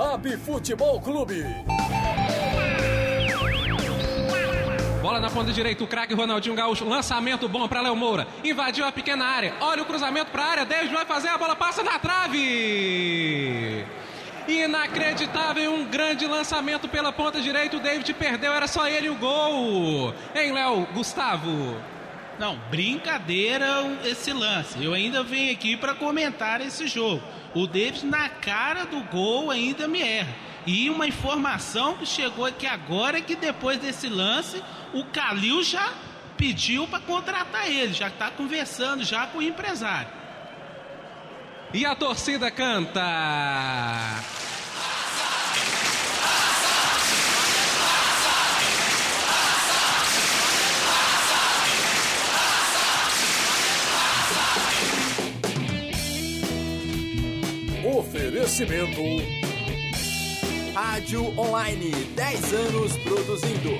Lab Futebol Clube. Bola na ponta direita, o craque Ronaldinho Gaúcho. Lançamento bom para Léo Moura. Invadiu a pequena área. Olha o cruzamento para a área. David vai fazer. A bola passa na trave. Inacreditável, um grande lançamento pela ponta direita. O David perdeu, era só ele o gol. Hein, Léo? Gustavo? Não, brincadeira esse lance. Eu ainda venho aqui para comentar esse jogo. O David, na cara do gol, ainda me erra. E uma informação que chegou aqui agora é que depois desse lance, o Calil já pediu para contratar ele, já está conversando já com o empresário. E a torcida canta. Oferecimento. Rádio Online, 10 anos produzindo.